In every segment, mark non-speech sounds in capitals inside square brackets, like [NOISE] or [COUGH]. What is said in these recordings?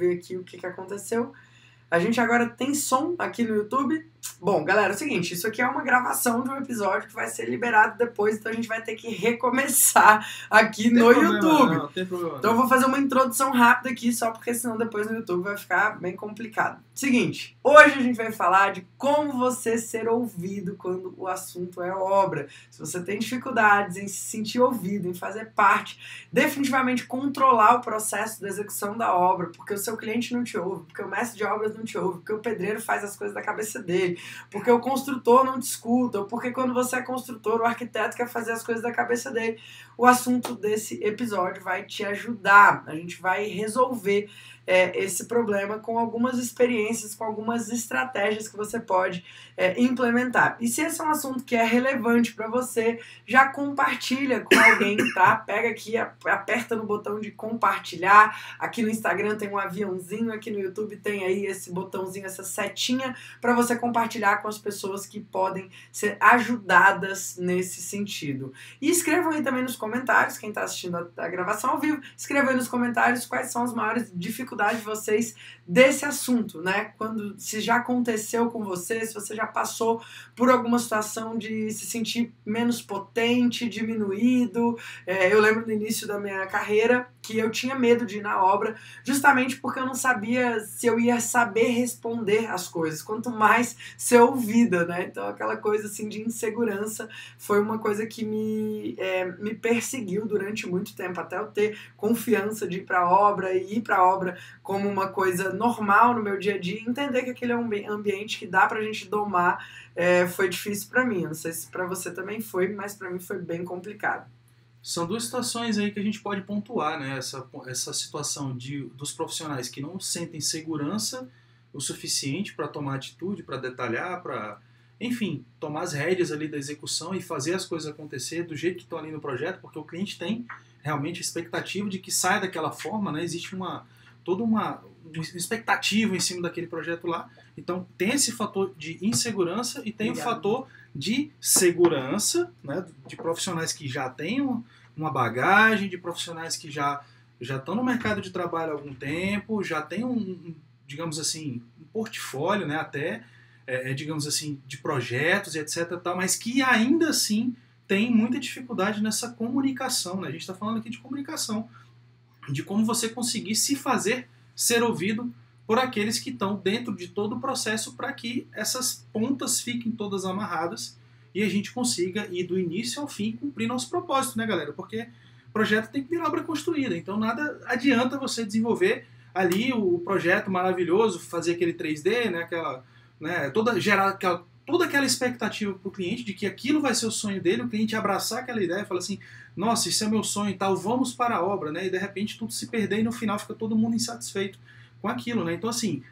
ver aqui o que, que aconteceu. A gente agora tem som aqui no YouTube. Bom, galera, é o seguinte, isso aqui é uma gravação de um episódio que vai ser liberado depois, então a gente vai ter que recomeçar aqui no problema, YouTube. Não, tem problema, então eu vou fazer uma introdução rápida aqui, só porque senão depois no YouTube vai ficar bem complicado. Seguinte, hoje a gente vai falar de como você ser ouvido quando o assunto é obra. Se você tem dificuldades em se sentir ouvido, em fazer parte, definitivamente controlar o processo da execução da obra, porque o seu cliente não te ouve, porque o mestre de obras não te ouve, porque o pedreiro faz as coisas da cabeça dele, porque o construtor não te escuta, ou porque quando você é construtor, o arquiteto quer fazer as coisas da cabeça dele. O assunto desse episódio vai te ajudar. A gente vai resolver é, esse problema com algumas experiências, com algumas estratégias que você pode é, implementar. E se esse é um assunto que é relevante para você, já compartilha com alguém, [COUGHS] tá? Pega aqui, aperta no botão de compartilhar. Aqui no Instagram tem um aviãozinho, aqui no YouTube tem aí esse botãozinho, essa setinha para você compartilhar com as pessoas que podem ser ajudadas nesse sentido. E escrevam aí também nos comentários, quem está assistindo a, a gravação ao vivo, escreva aí nos comentários quais são as maiores dificuldades vocês desse assunto, né? Quando se já aconteceu com você, se você já passou por alguma situação de se sentir menos potente, diminuído. É, eu lembro no início da minha carreira que eu tinha medo de ir na obra, justamente porque eu não sabia se eu ia saber responder as coisas, quanto mais ser ouvida, né? Então aquela coisa assim de insegurança foi uma coisa que me, é, me perseguiu durante muito tempo, até eu ter confiança de ir para a obra e ir para a obra como uma coisa normal no meu dia a dia, entender que aquele é um ambiente que dá pra gente domar, é, foi difícil para mim. Não sei se para você também foi, mas para mim foi bem complicado. São duas situações aí que a gente pode pontuar, né? Essa, essa situação de, dos profissionais que não sentem segurança o suficiente para tomar atitude, para detalhar, para, enfim, tomar as rédeas ali da execução e fazer as coisas acontecer do jeito que estão ali no projeto, porque o cliente tem realmente a expectativa de que saia daquela forma, né? Existe uma, toda uma, uma expectativa em cima daquele projeto lá. Então tem esse fator de insegurança e tem Obrigado. o fator de segurança, né, de profissionais que já têm uma bagagem, de profissionais que já já estão no mercado de trabalho há algum tempo, já tem um, digamos assim, um portfólio, né, até, é, é, digamos assim, de projetos e etc, tal, mas que ainda assim tem muita dificuldade nessa comunicação, né? A gente está falando aqui de comunicação de como você conseguir se fazer ser ouvido por aqueles que estão dentro de todo o processo para que essas pontas fiquem todas amarradas e a gente consiga ir do início ao fim cumprir nosso propósito, né, galera? Porque projeto tem que ter obra construída, então nada adianta você desenvolver ali o projeto maravilhoso, fazer aquele 3D, né, aquela, né, toda gerar aquela toda aquela expectativa para o cliente de que aquilo vai ser o sonho dele, o cliente abraçar aquela ideia e falar assim, nossa, isso é meu sonho e tal, vamos para a obra, né? E de repente tudo se perder e no final fica todo mundo insatisfeito com aquilo, né? Então assim,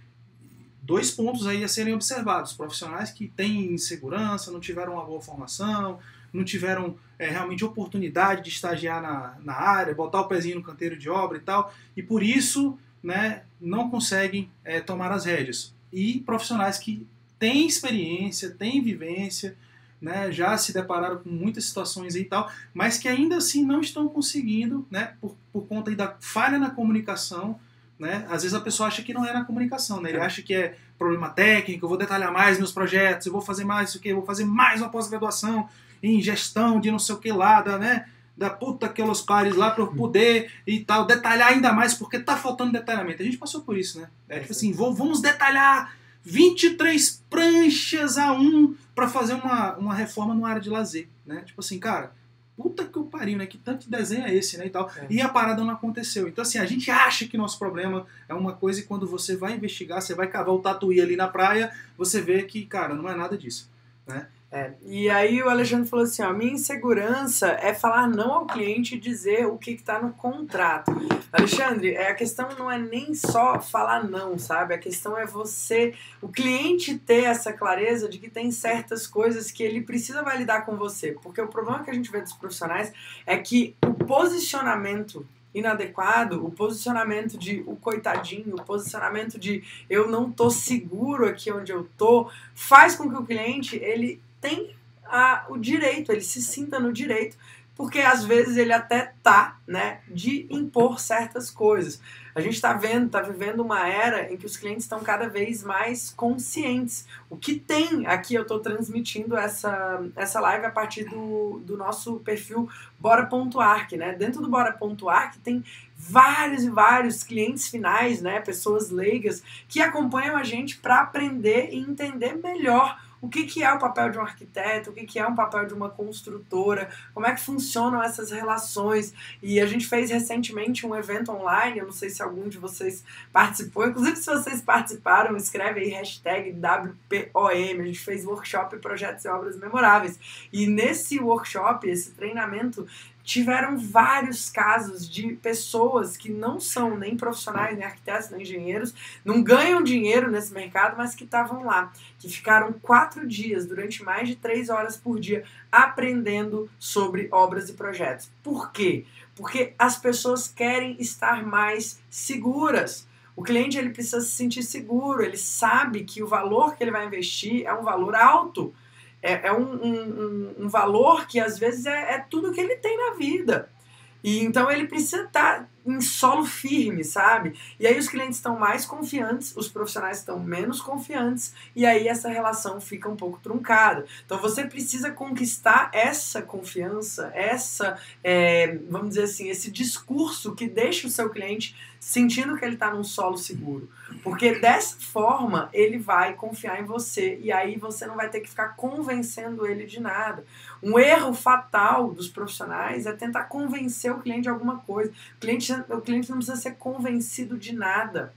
dois pontos aí a serem observados, profissionais que têm insegurança, não tiveram uma boa formação, não tiveram é, realmente oportunidade de estagiar na, na área, botar o pezinho no canteiro de obra e tal, e por isso né, não conseguem é, tomar as rédeas. E profissionais que têm experiência, têm vivência, né, já se depararam com muitas situações e tal, mas que ainda assim não estão conseguindo, né, por, por conta da falha na comunicação, né, às vezes a pessoa acha que não é na comunicação, né, ele é. acha que é problema técnico, eu vou detalhar mais meus projetos, eu vou fazer mais isso que, vou fazer mais uma pós-graduação em gestão de não sei o que lá, da, né, da puta que os pares lá para eu poder e tal, detalhar ainda mais, porque tá faltando detalhamento. A gente passou por isso, né? É, tipo assim, vou, vamos detalhar 23 pranchas a um para fazer uma, uma reforma no área de lazer, né? Tipo assim, cara, puta que o pariu, né? Que tanto de desenho é esse, né? E tal. É. E a parada não aconteceu. Então, assim, a gente acha que nosso problema é uma coisa e quando você vai investigar, você vai cavar o tatuí ali na praia, você vê que, cara, não é nada disso, né? É, e aí o Alexandre falou assim, ó, minha insegurança é falar não ao cliente e dizer o que está no contrato. Alexandre, é, a questão não é nem só falar não, sabe? A questão é você, o cliente ter essa clareza de que tem certas coisas que ele precisa validar com você. Porque o problema que a gente vê dos profissionais é que o posicionamento inadequado, o posicionamento de o coitadinho, o posicionamento de eu não tô seguro aqui onde eu tô, faz com que o cliente ele tem a, o direito, ele se sinta no direito porque às vezes ele até tá, né, de impor certas coisas. A gente está vendo, está vivendo uma era em que os clientes estão cada vez mais conscientes. O que tem aqui, eu estou transmitindo essa, essa live a partir do, do nosso perfil Bora.arc, né? Dentro do Bora.arc tem vários e vários clientes finais, né? Pessoas leigas que acompanham a gente para aprender e entender melhor o que, que é o papel de um arquiteto, o que, que é um papel de uma construtora, como é que funcionam essas relações. E a gente fez recentemente um evento online, eu não sei se algum de vocês participou, inclusive se vocês participaram, escreve aí hashtag WPOM, a gente fez workshop Projetos e Obras Memoráveis. E nesse workshop, esse treinamento, tiveram vários casos de pessoas que não são nem profissionais, nem arquitetos, nem engenheiros, não ganham dinheiro nesse mercado, mas que estavam lá, que ficaram quatro dias, durante mais de três horas por dia, aprendendo sobre obras e projetos. Por quê? Porque as pessoas querem estar mais seguras. O cliente ele precisa se sentir seguro, ele sabe que o valor que ele vai investir é um valor alto é, é um, um, um, valor que às vezes é, é tudo que ele tem na vida. E então ele precisa estar tá em solo firme, sabe? E aí os clientes estão mais confiantes, os profissionais estão menos confiantes, e aí essa relação fica um pouco truncada. Então você precisa conquistar essa confiança, essa, é, vamos dizer assim, esse discurso que deixa o seu cliente sentindo que ele está num solo seguro. Porque dessa forma ele vai confiar em você e aí você não vai ter que ficar convencendo ele de nada. Um erro fatal dos profissionais é tentar convencer o cliente de alguma coisa. O cliente, o cliente não precisa ser convencido de nada.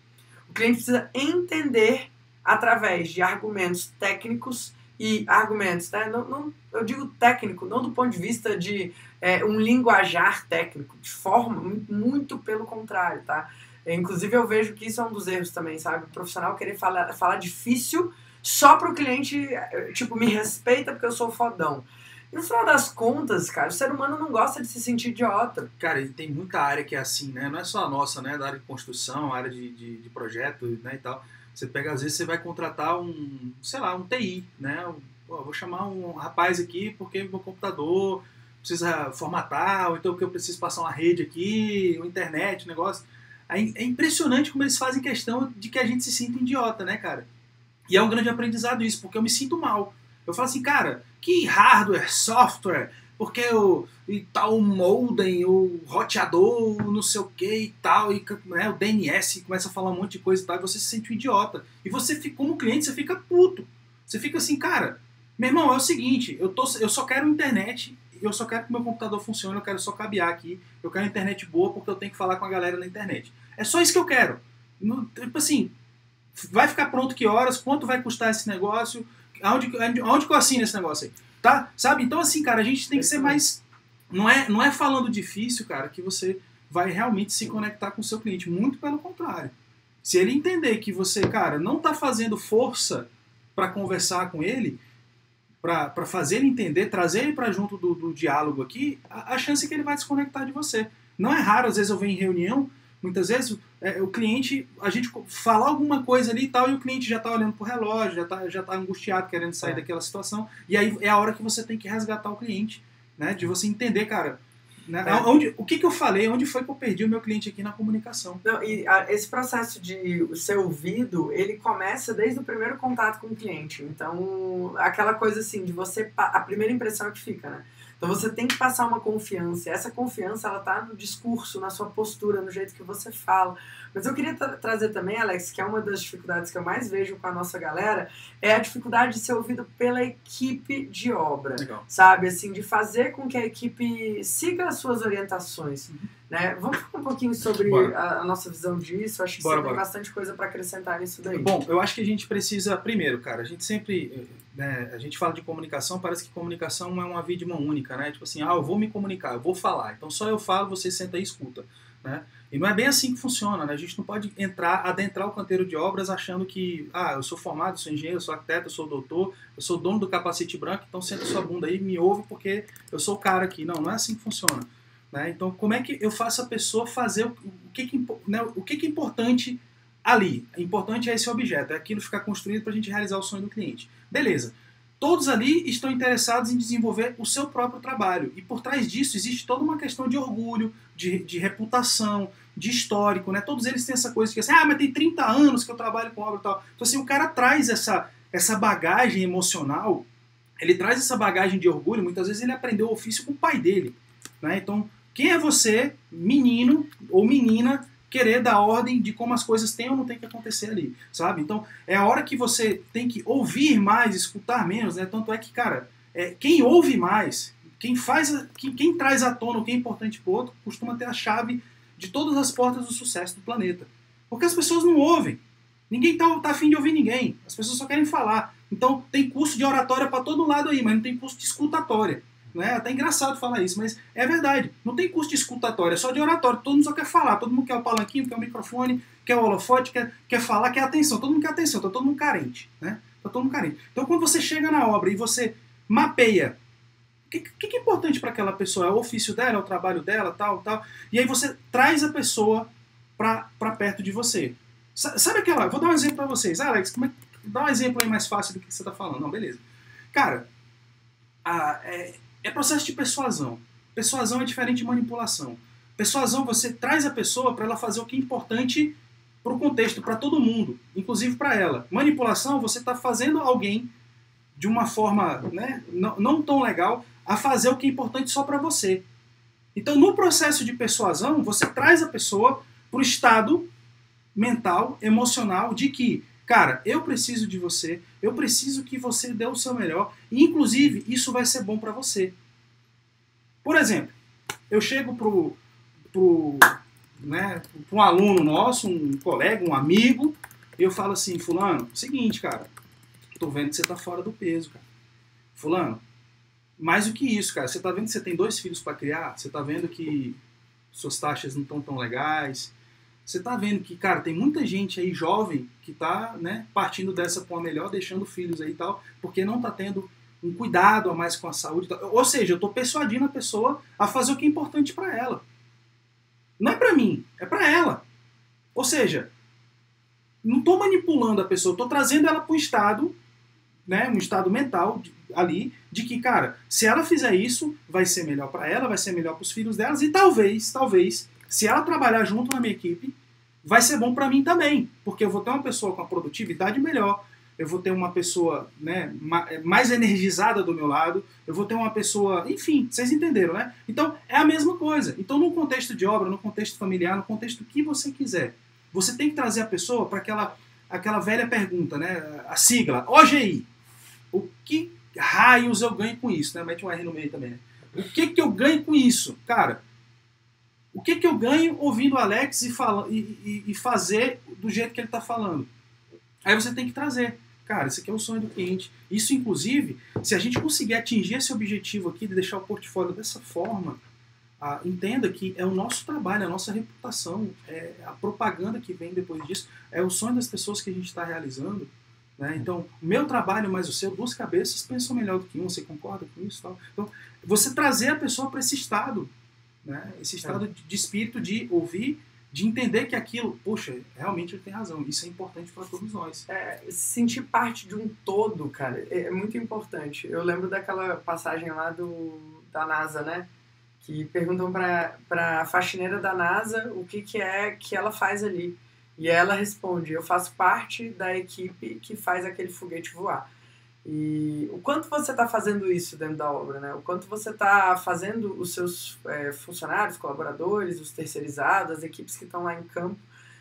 O cliente precisa entender através de argumentos técnicos e argumentos, né? não, não, eu digo técnico, não do ponto de vista de é, um linguajar técnico, de forma, muito pelo contrário, tá? Inclusive eu vejo que isso é um dos erros também, sabe? O profissional querer falar, falar difícil só para o cliente, tipo, me respeita porque eu sou fodão. E no final das contas, cara, o ser humano não gosta de se sentir idiota. Cara, e tem muita área que é assim, né? Não é só a nossa, né? Da área de construção, área de, de, de projeto, né? E tal. Você pega, às vezes, você vai contratar um, sei lá, um TI, né? Pô, vou chamar um rapaz aqui porque meu computador precisa formatar, ou então porque eu preciso passar uma rede aqui, uma internet, um negócio. É impressionante como eles fazem questão de que a gente se sinta idiota, né, cara? E é um grande aprendizado isso, porque eu me sinto mal. Eu falo assim, cara, que hardware, software, porque o tal modem, o roteador, não sei o que e tal, e né, o DNS começa a falar um monte de coisa e tal, e você se sente um idiota. E você, como cliente, você fica puto. Você fica assim, cara, meu irmão, é o seguinte, eu, tô, eu só quero internet, eu só quero que meu computador funcione, eu quero só cabear aqui, eu quero internet boa porque eu tenho que falar com a galera na internet. É só isso que eu quero. tipo assim, vai ficar pronto que horas, quanto vai custar esse negócio, aonde, aonde que eu assino esse negócio aí? Tá? Sabe? Então, assim, cara, a gente tem que ser mais. Não é, não é falando difícil, cara, que você vai realmente se conectar com o seu cliente. Muito pelo contrário. Se ele entender que você, cara, não está fazendo força para conversar com ele, para fazer ele entender, trazer ele para junto do, do, diálogo aqui, a, a chance é que ele vai desconectar de você. Não é raro, às vezes eu venho em reunião, muitas vezes é, o cliente, a gente falar alguma coisa ali e tal, e o cliente já está olhando pro relógio, já está já tá angustiado, querendo sair é. daquela situação, e aí é a hora que você tem que resgatar o cliente, né? De você entender, cara, né? É. Onde, o que, que eu falei? Onde foi que eu perdi o meu cliente aqui na comunicação? Não, e a, esse processo de ser ouvido, ele começa desde o primeiro contato com o cliente. Então, aquela coisa assim, de você. A primeira impressão é que fica, né? Então você tem que passar uma confiança. Essa confiança ela tá no discurso, na sua postura, no jeito que você fala. Mas eu queria tra trazer também, Alex, que é uma das dificuldades que eu mais vejo com a nossa galera, é a dificuldade de ser ouvido pela equipe de obra. Legal. Sabe, assim, de fazer com que a equipe siga as suas orientações. Uhum. Né? Vamos falar um pouquinho sobre a, a, nossa visão disso. Acho que bora, você bora. tem bastante coisa para acrescentar nisso daí. Bom, eu acho que a gente precisa, primeiro, cara, a gente sempre né, a gente fala de comunicação, parece que comunicação é uma via de mão única, né? Tipo assim, ah, eu vou me comunicar, eu vou falar. Então só eu falo, você senta e escuta, né? E não é bem assim que funciona, né? A gente não pode entrar, adentrar o canteiro de obras achando que, ah, eu sou formado, eu sou engenheiro, eu sou arquiteto, eu sou doutor, eu sou dono do capacete branco, então senta sua bunda aí me ouve porque eu sou o cara aqui. Não, não é assim que funciona. Né? Então, como é que eu faço a pessoa fazer o, o que, que, né, o que, que é importante ali? Importante é esse objeto, é aquilo ficar construído para a gente realizar o sonho do cliente. Beleza. todos ali estão interessados em desenvolver o seu próprio trabalho. E por trás disso existe toda uma questão de orgulho, de, de reputação, de histórico, né? Todos eles têm essa coisa que assim, ah, mas tem 30 anos que eu trabalho com obra e tal. Então assim, o cara traz essa, essa bagagem emocional, ele traz essa bagagem de orgulho, muitas vezes ele aprendeu o ofício com o pai dele, né? Então, quem é você, menino ou menina, querer dar ordem de como as coisas têm ou não têm que acontecer ali, sabe? Então, é a hora que você tem que ouvir mais, escutar menos, né? Tanto é que, cara, é, quem ouve mais, quem faz, quem, quem traz à tona o que é importante pro outro, costuma ter a chave de todas as portas do sucesso do planeta. Porque as pessoas não ouvem. Ninguém tá, tá afim de ouvir ninguém. As pessoas só querem falar. Então, tem curso de oratória para todo lado aí, mas não tem curso de escutatória. Né? É até engraçado falar isso, mas é verdade. Não tem curso de escutatória, é só de oratório. Todo mundo só quer falar, todo mundo quer o palanquinho, quer o microfone, quer o holofote, quer, quer falar, quer atenção. Todo mundo quer atenção, tá todo mundo carente. Né? Tá todo mundo carente. Então quando você chega na obra e você mapeia que, que, que, é importante para aquela pessoa? É o ofício dela, é o trabalho dela, tal, tal. E aí você traz a pessoa para perto de você. Sabe aquela. Vou dar um exemplo para vocês. Ah, Alex, como é, dá um exemplo aí mais fácil do que você está falando. Não, beleza. Cara, a, é, é processo de persuasão. Persuasão é diferente de manipulação. Persuasão, você traz a pessoa para ela fazer o que é importante para o contexto, para todo mundo, inclusive para ela. Manipulação, você está fazendo alguém de uma forma né, não, não tão legal a fazer o que é importante só para você. Então, no processo de persuasão, você traz a pessoa para o estado mental, emocional de que, cara, eu preciso de você, eu preciso que você dê o seu melhor, e inclusive isso vai ser bom para você. Por exemplo, eu chego pro, pro, né, pro um aluno nosso, um colega, um amigo, eu falo assim, fulano, seguinte, cara, tô vendo que você tá fora do peso, cara. Fulano, mais do que isso, cara, você tá vendo que você tem dois filhos para criar, você tá vendo que suas taxas não estão tão legais, você tá vendo que, cara, tem muita gente aí jovem que tá, né, partindo dessa com a melhor, deixando filhos aí e tal, porque não tá tendo um cuidado a mais com a saúde. Ou seja, eu tô persuadindo a pessoa a fazer o que é importante para ela. Não é para mim, é para ela. Ou seja, não tô manipulando a pessoa, tô trazendo ela para um estado, né, um estado mental ali de que, cara, se ela fizer isso, vai ser melhor para ela, vai ser melhor para os filhos delas e talvez, talvez se ela trabalhar junto na minha equipe, vai ser bom para mim também, porque eu vou ter uma pessoa com a produtividade melhor, eu vou ter uma pessoa né, mais energizada do meu lado, eu vou ter uma pessoa, enfim, vocês entenderam, né? Então é a mesma coisa. Então, no contexto de obra, no contexto familiar, no contexto que você quiser, você tem que trazer a pessoa para aquela, aquela velha pergunta, né? A sigla, OGI. O que raios eu ganho com isso? Né? Mete um R no meio também. Né? O que, que eu ganho com isso? Cara, o que, que eu ganho ouvindo o Alex e, fala, e, e, e fazer do jeito que ele está falando? Aí você tem que trazer. Cara, esse aqui é o sonho do cliente. Isso, inclusive, se a gente conseguir atingir esse objetivo aqui de deixar o portfólio dessa forma, ah, entenda que é o nosso trabalho, a nossa reputação, é a propaganda que vem depois disso, é o sonho das pessoas que a gente está realizando. Né? Então, o meu trabalho mais o seu, duas cabeças pensam melhor do que um, você concorda com isso? Tal? Então, você trazer a pessoa para esse estado né? Esse estado é. de espírito de ouvir, de entender que aquilo, poxa, realmente ele tem razão. Isso é importante para todos nós. É, sentir parte de um todo, cara, é, é muito importante. Eu lembro daquela passagem lá do, da NASA, né? Que perguntam para a faxineira da NASA o que, que é que ela faz ali. E ela responde: Eu faço parte da equipe que faz aquele foguete voar. E o quanto você está fazendo isso dentro da obra, né? O quanto você está fazendo os seus é, funcionários, colaboradores, os terceirizados, as equipes que estão lá em campo,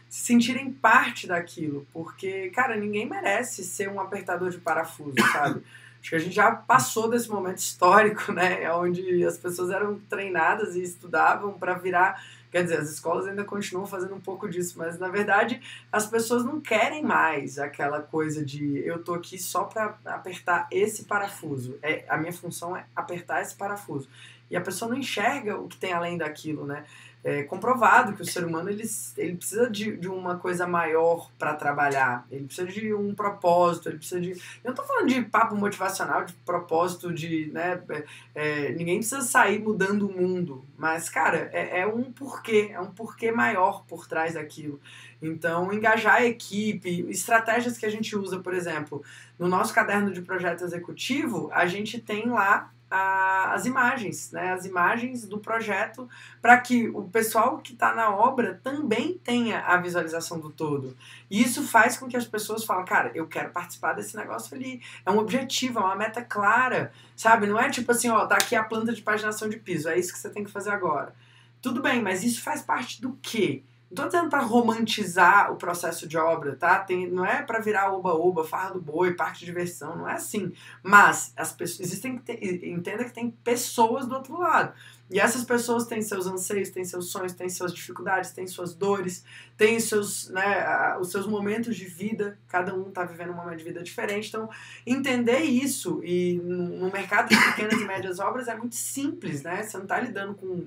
se sentirem parte daquilo. Porque, cara, ninguém merece ser um apertador de parafuso, [COUGHS] sabe? Acho que a gente já passou desse momento histórico, né? Onde as pessoas eram treinadas e estudavam para virar Quer dizer, as escolas ainda continuam fazendo um pouco disso, mas na verdade as pessoas não querem mais aquela coisa de eu tô aqui só para apertar esse parafuso. É, a minha função é apertar esse parafuso. E a pessoa não enxerga o que tem além daquilo, né? É comprovado que o ser humano ele, ele precisa de, de uma coisa maior para trabalhar. Ele precisa de um propósito, ele precisa de. Eu não tô falando de papo motivacional, de propósito, de. Né, é, é, ninguém precisa sair mudando o mundo. Mas, cara, é, é um porquê, é um porquê maior por trás daquilo. Então, engajar a equipe, estratégias que a gente usa, por exemplo, no nosso caderno de projeto executivo, a gente tem lá a, as imagens, né, as imagens do projeto, para que o pessoal que está na obra também tenha a visualização do todo. E isso faz com que as pessoas falem, cara, eu quero participar desse negócio ali. É um objetivo, é uma meta clara, sabe? Não é tipo assim, ó, tá aqui a planta de paginação de piso, é isso que você tem que fazer agora. Tudo bem, mas isso faz parte do quê? Não tô dizendo para romantizar o processo de obra, tá? Tem, não é para virar oba-oba, farra do boi, parque de diversão, não é assim. Mas as pessoas existem, entenda que tem pessoas do outro lado. E essas pessoas têm seus anseios, têm seus sonhos, têm suas dificuldades, têm suas dores, têm seus, né, os seus momentos de vida. Cada um está vivendo um momento de vida diferente. Então, entender isso e no mercado de pequenas e médias obras é muito simples, né? Você não está lidando com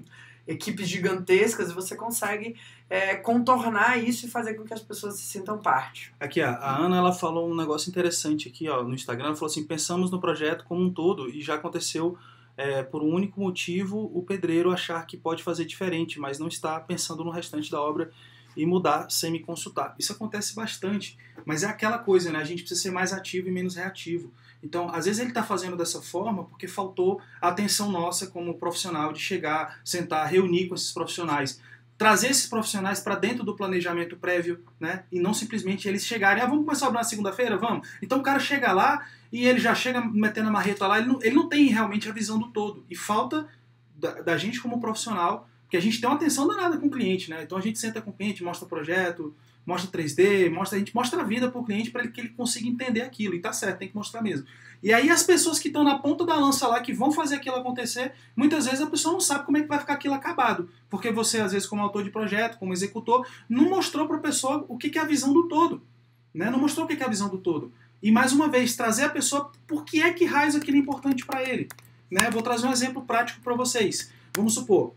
equipes gigantescas e você consegue é, contornar isso e fazer com que as pessoas se sintam parte. Aqui, ó, a Ana ela falou um negócio interessante aqui ó, no Instagram. Ela falou assim: pensamos no projeto como um todo e já aconteceu é, por um único motivo o pedreiro achar que pode fazer diferente, mas não está pensando no restante da obra e mudar sem me consultar. Isso acontece bastante, mas é aquela coisa, né? A gente precisa ser mais ativo e menos reativo. Então, às vezes ele está fazendo dessa forma porque faltou a atenção nossa como profissional de chegar, sentar, reunir com esses profissionais, trazer esses profissionais para dentro do planejamento prévio, né? E não simplesmente eles chegarem, ah, vamos começar a obrar na segunda-feira? Vamos. Então o cara chega lá e ele já chega metendo a marreta lá, ele não, ele não tem realmente a visão do todo. E falta da, da gente como profissional, porque a gente tem uma atenção danada com o cliente, né? Então a gente senta com o cliente, mostra o projeto, mostra 3D, mostra, a gente mostra a vida para o cliente para que ele consiga entender aquilo. E tá certo, tem que mostrar mesmo. E aí as pessoas que estão na ponta da lança lá, que vão fazer aquilo acontecer, muitas vezes a pessoa não sabe como é que vai ficar aquilo acabado. Porque você, às vezes, como autor de projeto, como executor, não mostrou para a pessoa o que é a visão do todo. Né? Não mostrou o que é a visão do todo. E mais uma vez, trazer a pessoa por que é que raiz aquilo é importante para ele. Né? Vou trazer um exemplo prático para vocês. Vamos supor,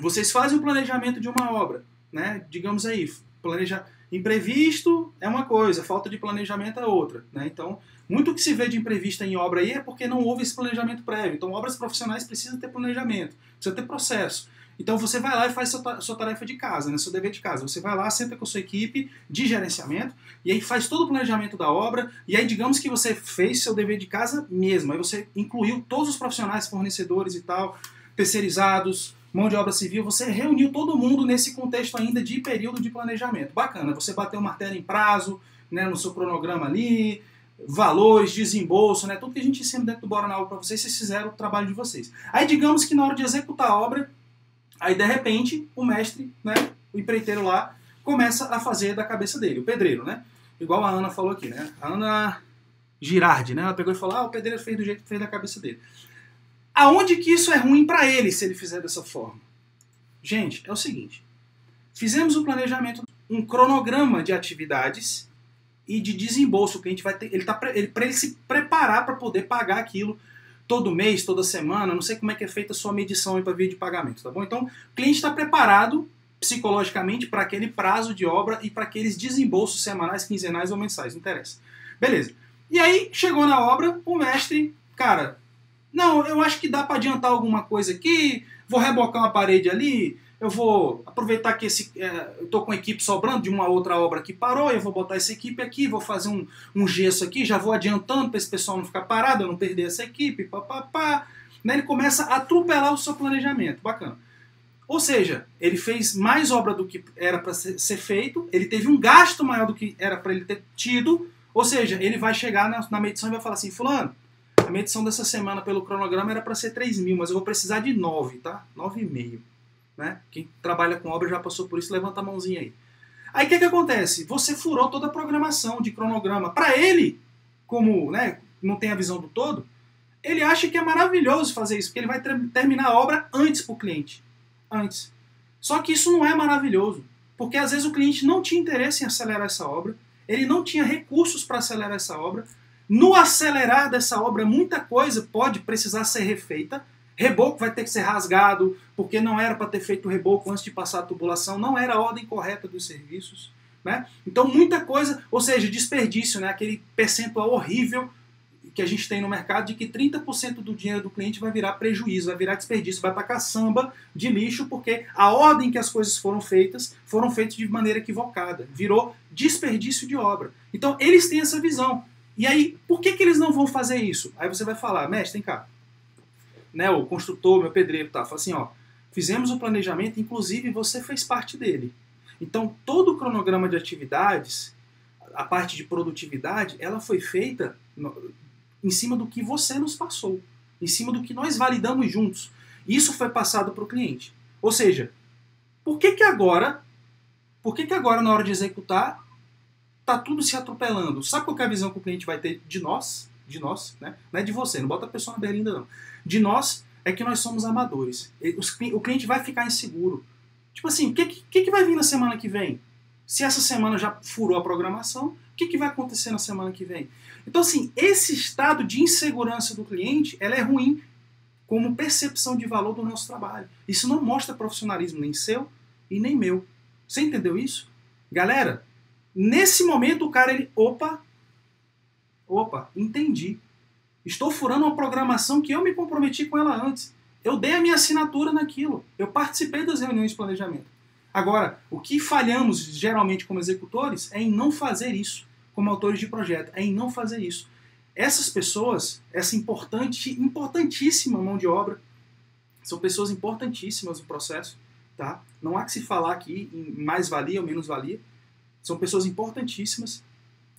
vocês fazem o um planejamento de uma obra, né? digamos aí, planeja imprevisto é uma coisa, falta de planejamento é outra, né? Então, muito que se vê de imprevisto em obra aí é porque não houve esse planejamento prévio. Então, obras profissionais precisam ter planejamento, precisa ter processo. Então, você vai lá e faz sua, sua tarefa de casa, né? seu dever de casa. Você vai lá, senta com a sua equipe de gerenciamento e aí faz todo o planejamento da obra. E aí, digamos que você fez seu dever de casa mesmo. Aí você incluiu todos os profissionais, fornecedores e tal, terceirizados, mão de obra civil, você reuniu todo mundo nesse contexto ainda de período de planejamento. Bacana, você bateu o martelo em prazo, né, no seu cronograma ali, valores, desembolso, né, tudo que a gente ensina dentro do Bora na Obra para vocês, vocês fizeram o trabalho de vocês. Aí digamos que na hora de executar a obra, aí de repente o mestre, né, o empreiteiro lá, começa a fazer da cabeça dele, o pedreiro, né? Igual a Ana falou aqui, né? A Ana Girardi, né? Ela pegou e falou: ah, o pedreiro fez do jeito que fez da cabeça dele. Aonde que isso é ruim para ele se ele fizer dessa forma? Gente, é o seguinte: fizemos o planejamento, um cronograma de atividades e de desembolso que a gente vai ter, ele tá ele, para ele se preparar para poder pagar aquilo todo mês, toda semana, não sei como é que é feita a sua medição para via de pagamento, tá bom? Então, o cliente está preparado psicologicamente para aquele prazo de obra e para aqueles desembolsos semanais, quinzenais ou mensais, não interessa. Beleza. E aí, chegou na obra, o mestre, cara, não, eu acho que dá para adiantar alguma coisa aqui, vou rebocar uma parede ali, eu vou aproveitar que esse, é, eu tô com a equipe sobrando de uma outra obra que parou, eu vou botar essa equipe aqui, vou fazer um, um gesso aqui, já vou adiantando para esse pessoal não ficar parado, eu não perder essa equipe, papapá. Né? Ele começa a atropelar o seu planejamento, bacana. Ou seja, ele fez mais obra do que era para ser, ser, feito, ele teve um gasto maior do que era para ele ter tido, ou seja, ele vai chegar na, na medição e vai falar assim, fulano, a medição dessa semana pelo cronograma era para ser 3 mil, mas eu vou precisar de 9, tá? 9,5. Né? Quem trabalha com obra já passou por isso, levanta a mãozinha aí. Aí o que, que acontece? Você furou toda a programação de cronograma. Para ele, como né, não tem a visão do todo, ele acha que é maravilhoso fazer isso, porque ele vai terminar a obra antes para o cliente. Antes. Só que isso não é maravilhoso, porque às vezes o cliente não tinha interesse em acelerar essa obra, ele não tinha recursos para acelerar essa obra, no acelerar dessa obra, muita coisa pode precisar ser refeita Reboco vai ter que ser rasgado, porque não era para ter feito o reboco antes de passar a tubulação, não era a ordem correta dos serviços. Né? Então, muita coisa, ou seja, desperdício, né? aquele percentual horrível que a gente tem no mercado de que 30% do dinheiro do cliente vai virar prejuízo, vai virar desperdício, vai para caçamba de lixo, porque a ordem que as coisas foram feitas foram feitas de maneira equivocada. Virou desperdício de obra. Então, eles têm essa visão. E aí, por que, que eles não vão fazer isso? Aí você vai falar, mestre, vem cá. Né, o construtor, meu pedreiro, tá, fala assim, ó, fizemos o planejamento, inclusive você fez parte dele. Então, todo o cronograma de atividades, a parte de produtividade, ela foi feita em cima do que você nos passou, em cima do que nós validamos juntos. Isso foi passado para o cliente. Ou seja, por que, que agora, por que, que agora na hora de executar tá tudo se atropelando? Sabe qual é a visão que o cliente vai ter de nós? De nós, né? Não é de você, não bota a pessoa na berlinda não. De nós é que nós somos amadores. O cliente vai ficar inseguro. Tipo assim, o que, que, que vai vir na semana que vem? Se essa semana já furou a programação, o que, que vai acontecer na semana que vem? Então, assim, esse estado de insegurança do cliente, ela é ruim como percepção de valor do nosso trabalho. Isso não mostra profissionalismo nem seu e nem meu. Você entendeu isso? Galera, nesse momento o cara, ele, opa, opa, entendi. Estou furando uma programação que eu me comprometi com ela antes. Eu dei a minha assinatura naquilo. Eu participei das reuniões de planejamento. Agora, o que falhamos geralmente como executores é em não fazer isso como autores de projeto, é em não fazer isso. Essas pessoas, essa importante, importantíssima mão de obra, são pessoas importantíssimas no processo, tá? Não há que se falar aqui em mais-valia ou menos-valia. São pessoas importantíssimas.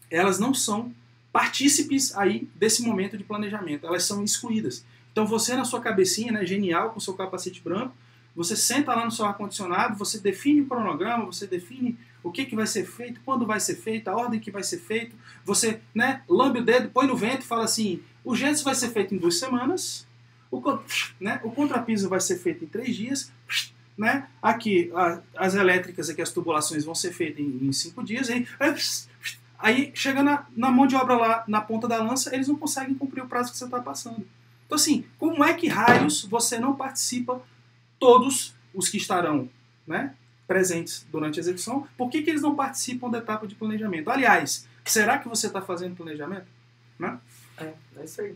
Elas não são partícipes aí desse momento de planejamento. Elas são excluídas. Então você na sua cabecinha, né, genial, com seu capacete branco, você senta lá no seu ar-condicionado, você define o cronograma, você define o que, que vai ser feito, quando vai ser feito, a ordem que vai ser feito. Você né, lambe o dedo, põe no vento e fala assim: o gesso vai ser feito em duas semanas, o, né, o contrapiso vai ser feito em três dias, né, aqui a, as elétricas, aqui as tubulações vão ser feitas em, em cinco dias. Aí, aí chega na, na mão de obra lá, na ponta da lança, eles não conseguem cumprir o prazo que você está passando. Então, assim, como é que raios você não participa todos os que estarão né, presentes durante a execução, por que, que eles não participam da etapa de planejamento? Aliás, será que você está fazendo planejamento? Né? É, é isso aí.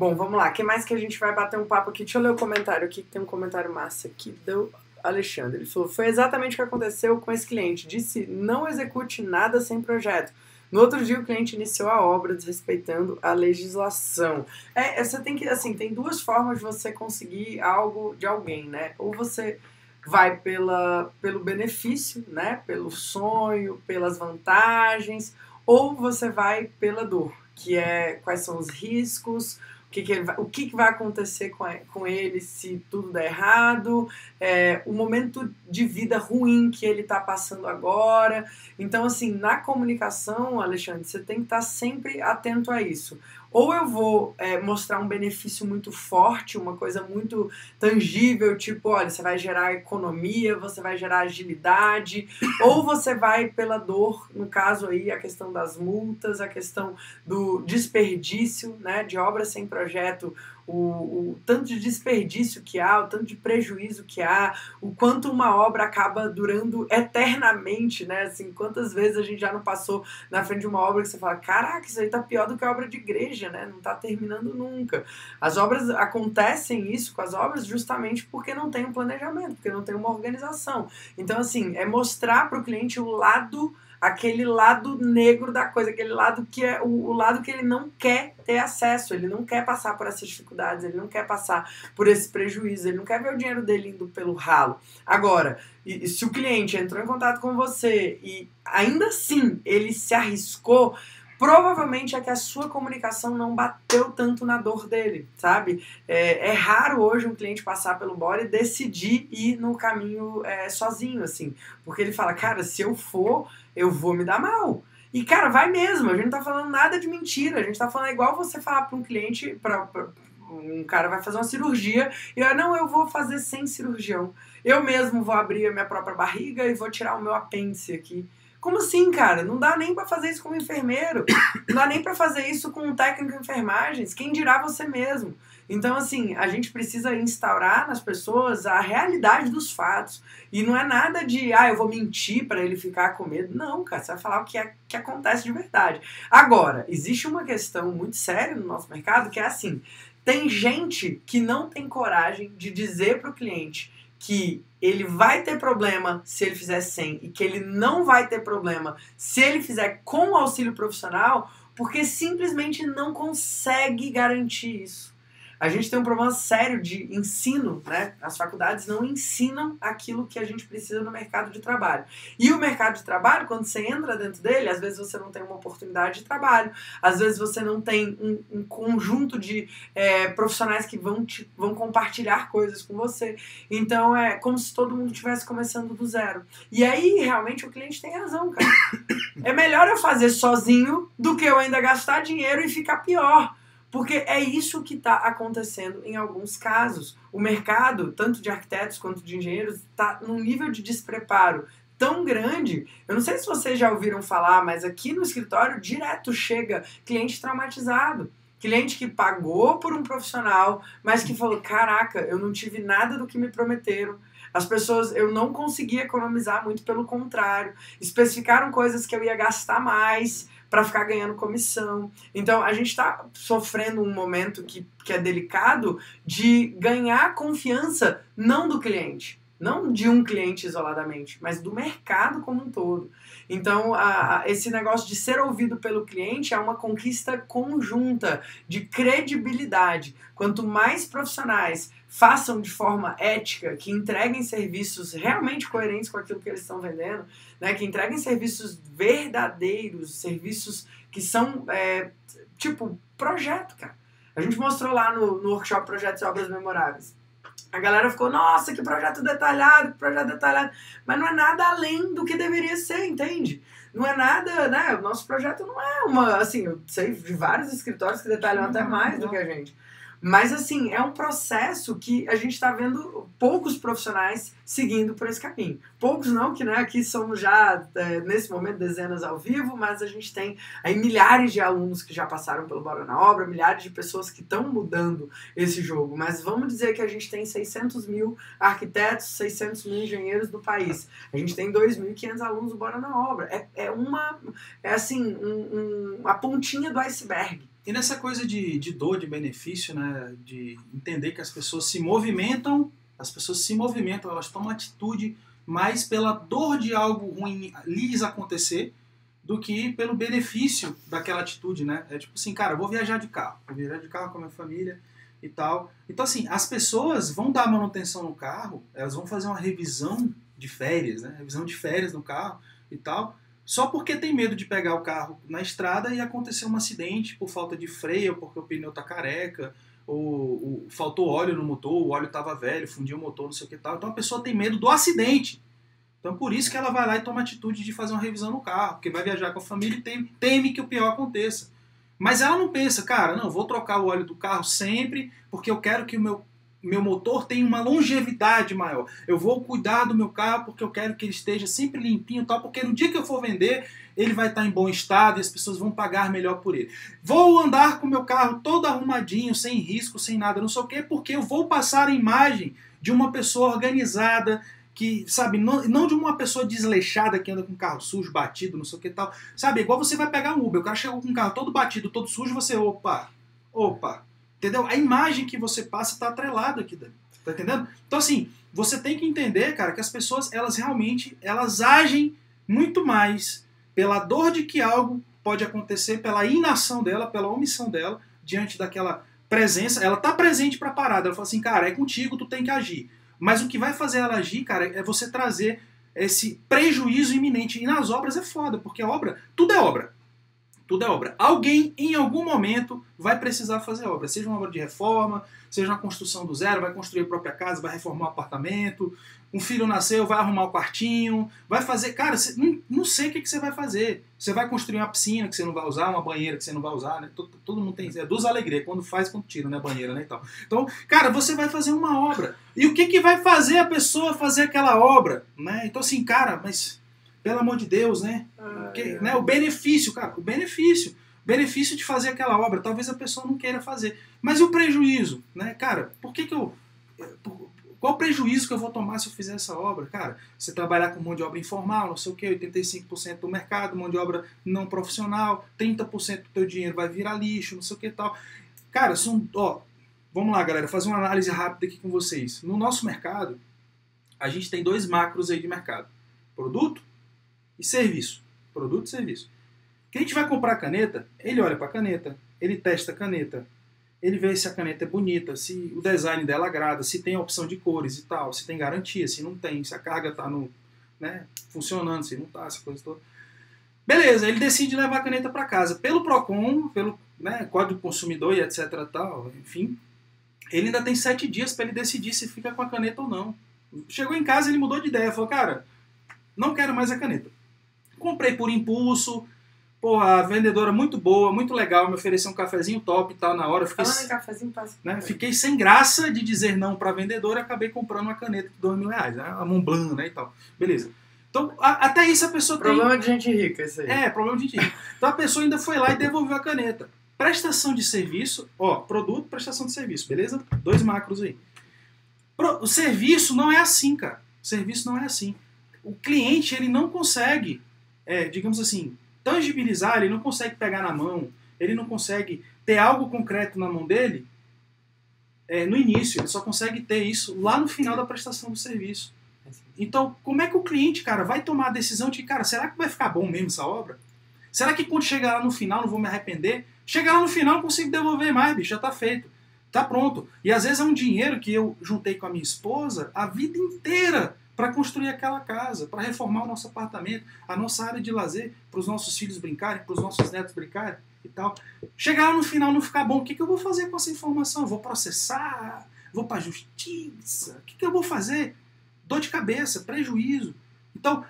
Bom, vamos lá. Que mais que a gente vai bater um papo aqui? Deixa eu ler o comentário aqui, que tem um comentário massa aqui do Alexandre. Ele falou: Foi exatamente o que aconteceu com esse cliente. Disse: Não execute nada sem projeto. No outro dia, o cliente iniciou a obra desrespeitando a legislação. É, você tem que, assim, tem duas formas de você conseguir algo de alguém, né? Ou você vai pela, pelo benefício, né? Pelo sonho, pelas vantagens, ou você vai pela dor, que é quais são os riscos, que, que, ele vai, o que, que vai acontecer com, com ele se tudo der errado, é, o momento de vida ruim que ele está passando agora. Então, assim, na comunicação, Alexandre, você tem que estar tá sempre atento a isso. Ou eu vou é, mostrar um benefício muito forte, uma coisa muito tangível, tipo, olha, você vai gerar economia, você vai gerar agilidade, [COUGHS] ou você vai pela dor, no caso aí, a questão das multas, a questão do desperdício, né, de obra sem projeto o, o, tanto de desperdício que há, o tanto de prejuízo que há, o quanto uma obra acaba durando eternamente, né? Assim, quantas vezes a gente já não passou na frente de uma obra que você fala, caraca, isso aí tá pior do que a obra de igreja, né? Não tá terminando nunca. As obras acontecem isso com as obras justamente porque não tem um planejamento, porque não tem uma organização. Então, assim, é mostrar para o cliente o lado aquele lado negro da coisa, aquele lado que é o, o, lado que ele não quer ter acesso, ele não quer passar por essas dificuldades, ele não quer passar por esse prejuízo, ele não quer ver o dinheiro dele indo pelo ralo. Agora, e, e se o cliente entrou em contato com você e ainda assim ele se arriscou, provavelmente é que a sua comunicação não bateu tanto na dor dele, sabe? É, é raro hoje um cliente passar pelo bora e decidir ir no caminho é, sozinho, assim. Porque ele fala, cara, se eu for, eu vou me dar mal. E, cara, vai mesmo. A gente não tá falando nada de mentira. A gente tá falando igual você falar para um cliente, para um cara vai fazer uma cirurgia e eu, não, eu vou fazer sem cirurgião. Eu mesmo vou abrir a minha própria barriga e vou tirar o meu apêndice aqui Como assim, cara? Não dá nem para fazer isso como enfermeiro. Não dá nem para fazer isso com um técnico de enfermagens. Quem dirá você mesmo? Então, assim, a gente precisa instaurar nas pessoas a realidade dos fatos. E não é nada de, ah, eu vou mentir para ele ficar com medo. Não, cara, você vai falar o que, é, que acontece de verdade. Agora, existe uma questão muito séria no nosso mercado que é assim: tem gente que não tem coragem de dizer para o cliente que ele vai ter problema se ele fizer sem e que ele não vai ter problema se ele fizer com auxílio profissional, porque simplesmente não consegue garantir isso a gente tem um problema sério de ensino, né? As faculdades não ensinam aquilo que a gente precisa no mercado de trabalho. E o mercado de trabalho, quando você entra dentro dele, às vezes você não tem uma oportunidade de trabalho, às vezes você não tem um, um conjunto de é, profissionais que vão, te, vão compartilhar coisas com você. Então é como se todo mundo estivesse começando do zero. E aí, realmente, o cliente tem razão, cara. [COUGHS] É melhor eu fazer sozinho do que eu ainda gastar dinheiro e ficar pior. Porque é isso que está acontecendo em alguns casos. O mercado, tanto de arquitetos quanto de engenheiros, está num nível de despreparo tão grande. Eu não sei se vocês já ouviram falar, mas aqui no escritório direto chega cliente traumatizado. Cliente que pagou por um profissional, mas que falou: caraca, eu não tive nada do que me prometeram. As pessoas, eu não consegui economizar muito, pelo contrário. Especificaram coisas que eu ia gastar mais para ficar ganhando comissão. Então a gente está sofrendo um momento que, que é delicado de ganhar confiança não do cliente, não de um cliente isoladamente, mas do mercado como um todo. Então, a, a, esse negócio de ser ouvido pelo cliente é uma conquista conjunta de credibilidade. Quanto mais profissionais façam de forma ética, que entreguem serviços realmente coerentes com aquilo que eles estão vendendo, né, que entreguem serviços verdadeiros, serviços que são é, tipo projeto, cara. A gente mostrou lá no, no workshop Projetos e Obras Memoráveis. A galera ficou, nossa, que projeto detalhado, que projeto detalhado. Mas não é nada além do que deveria ser, entende? Não é nada, né? O nosso projeto não é uma, assim, eu sei de vários escritórios que detalham até mais do que a gente. Mas, assim, é um processo que a gente está vendo poucos profissionais seguindo por esse caminho. Poucos não, que né, aqui somos já, é, nesse momento, dezenas ao vivo, mas a gente tem aí milhares de alunos que já passaram pelo Bora na Obra, milhares de pessoas que estão mudando esse jogo. Mas vamos dizer que a gente tem 600 mil arquitetos, 600 mil engenheiros do país. A gente tem 2.500 alunos do Bora na Obra. É, é uma, é assim, um, um, a pontinha do iceberg. E nessa coisa de, de dor, de benefício, né, de entender que as pessoas se movimentam, as pessoas se movimentam, elas tomam atitude mais pela dor de algo ruim lhes acontecer do que pelo benefício daquela atitude, né? É tipo assim, cara, vou viajar de carro, vou viajar de carro com a minha família e tal. Então assim, as pessoas vão dar manutenção no carro, elas vão fazer uma revisão de férias, né? Revisão de férias no carro e tal só porque tem medo de pegar o carro na estrada e acontecer um acidente por falta de freio, porque o pneu tá careca, ou, ou faltou óleo no motor, o óleo estava velho, fundiu o motor, não sei o que tal. Então a pessoa tem medo do acidente. Então por isso que ela vai lá e toma a atitude de fazer uma revisão no carro, porque vai viajar com a família e teme que o pior aconteça. Mas ela não pensa, cara, não, vou trocar o óleo do carro sempre, porque eu quero que o meu meu motor tem uma longevidade maior. Eu vou cuidar do meu carro porque eu quero que ele esteja sempre limpinho, tal, porque no dia que eu for vender, ele vai estar em bom estado e as pessoas vão pagar melhor por ele. Vou andar com meu carro todo arrumadinho, sem risco, sem nada, não sei o quê, porque eu vou passar a imagem de uma pessoa organizada, que, sabe, não, não de uma pessoa desleixada que anda com carro sujo, batido, não sei o que tal. Sabe, igual você vai pegar um Uber, o cara chegou com um carro todo batido, todo sujo, você, opa, opa, Entendeu? A imagem que você passa está atrelada aqui dentro. Tá entendendo? Então, assim, você tem que entender, cara, que as pessoas, elas realmente, elas agem muito mais pela dor de que algo pode acontecer, pela inação dela, pela omissão dela, diante daquela presença. Ela tá presente para parada. Ela fala assim, cara, é contigo, tu tem que agir. Mas o que vai fazer ela agir, cara, é você trazer esse prejuízo iminente. E nas obras é foda, porque a obra, tudo é obra. Tudo é obra. Alguém, em algum momento, vai precisar fazer obra. Seja uma obra de reforma, seja uma construção do zero, vai construir a própria casa, vai reformar o apartamento. Um filho nasceu, vai arrumar o quartinho, vai fazer. Cara, você, não, não sei o que, que você vai fazer. Você vai construir uma piscina que você não vai usar, uma banheira que você não vai usar, né? Todo, todo mundo tem. É duas alegrias, quando faz e quando tira, né? Banheira, né? Então, então, cara, você vai fazer uma obra. E o que, que vai fazer a pessoa fazer aquela obra? Né? Então, assim, cara, mas Pelo amor de Deus, né? Porque, né? O benefício, cara, o benefício. O benefício de fazer aquela obra, talvez a pessoa não queira fazer. Mas e o prejuízo, né? Cara, por que que eu... por- qual o prejuízo que eu vou tomar se eu fizer essa obra? Cara, você trabalhar com mão de obra informal, não sei o quê, 85% do mercado, mão de obra não profissional, 30% do teu dinheiro vai virar lixo, não sei o que e tal. Cara, são, ó, vamos lá, galera, fazer uma análise rápida aqui com vocês. No nosso mercado, a gente tem dois macros aí de mercado: produto e serviço. Produto e serviço. Quem a gente vai comprar caneta, ele olha para a caneta, ele testa a caneta, ele vê se a caneta é bonita, se o design dela agrada, se tem opção de cores e tal, se tem garantia, se não tem, se a carga está né, funcionando, se não está, essa coisa toda. Beleza, ele decide levar a caneta para casa. Pelo Procon, pelo né, Código do Consumidor e etc. Tal, enfim, ele ainda tem sete dias para ele decidir se fica com a caneta ou não. Chegou em casa, ele mudou de ideia, falou, cara, não quero mais a caneta. Comprei por impulso, pô, a vendedora muito boa, muito legal, me ofereceu um cafezinho top e tal na hora. Fiquei, Falando em cafezinho, passa. né, fiquei sem graça de dizer não para a vendedora e acabei comprando uma caneta de dois mil reais, né, a Montblanc, né, e tal. Beleza. Então, a- até isso a pessoa tem... Problema de gente rica, isso aí. É, problema de dinheiro. Então a pessoa ainda foi lá e devolveu a caneta. Prestação de serviço, ó, produto, prestação de serviço, beleza? Dois macros aí. Pro- o serviço não é assim, cara. O serviço não é assim. O cliente, ele não consegue, é, digamos assim, tangibilizar, ele não consegue pegar na mão, ele não consegue ter algo concreto na mão dele é, no início, ele só consegue ter isso lá no final da prestação do serviço. Então, como é que o cliente, cara, vai tomar a decisão de, cara, será que vai ficar bom mesmo essa obra? Será que quando chegar lá no final não vou me arrepender? Chegar lá no final não consigo devolver mais, bicho, já tá feito. Tá pronto. E às vezes é um dinheiro que eu juntei com a minha esposa a vida inteira para construir aquela casa, para reformar o nosso apartamento, a nossa área de lazer, para os nossos filhos brincarem, para os nossos netos brincarem e tal. Chegar lá no final não ficar bom, o que, que eu vou fazer com essa informação? Eu vou processar? Vou para a justiça? O que, que eu vou fazer? Dor de cabeça, prejuízo. Então,